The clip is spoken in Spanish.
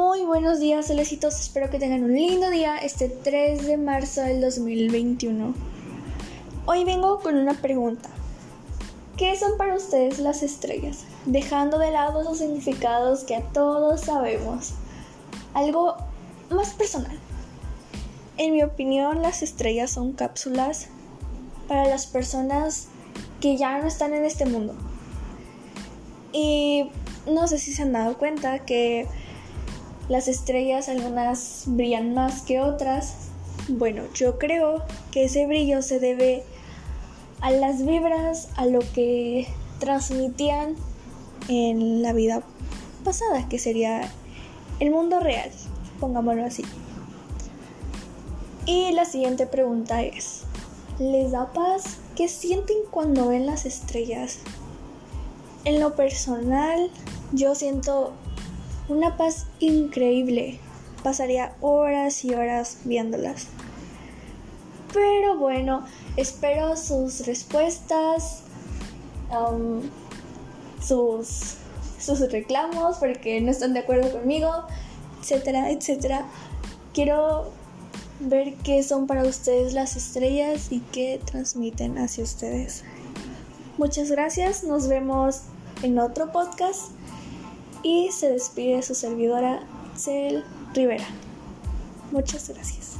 Muy buenos días, solecitos. Espero que tengan un lindo día este 3 de marzo del 2021. Hoy vengo con una pregunta. ¿Qué son para ustedes las estrellas? Dejando de lado los significados que a todos sabemos. Algo más personal. En mi opinión, las estrellas son cápsulas para las personas que ya no están en este mundo. Y no sé si se han dado cuenta que las estrellas algunas brillan más que otras. Bueno, yo creo que ese brillo se debe a las vibras, a lo que transmitían en la vida pasada, que sería el mundo real, pongámoslo así. Y la siguiente pregunta es, ¿les da paz? ¿Qué sienten cuando ven las estrellas? En lo personal, yo siento una paz increíble. Pasaría horas y horas viéndolas. Pero bueno, espero sus respuestas, um, sus, sus reclamos porque no están de acuerdo conmigo, etcétera, etcétera. Quiero ver qué son para ustedes las estrellas y qué transmiten hacia ustedes. Muchas gracias, nos vemos en otro podcast y se despide su servidora Cel Rivera. Muchas gracias.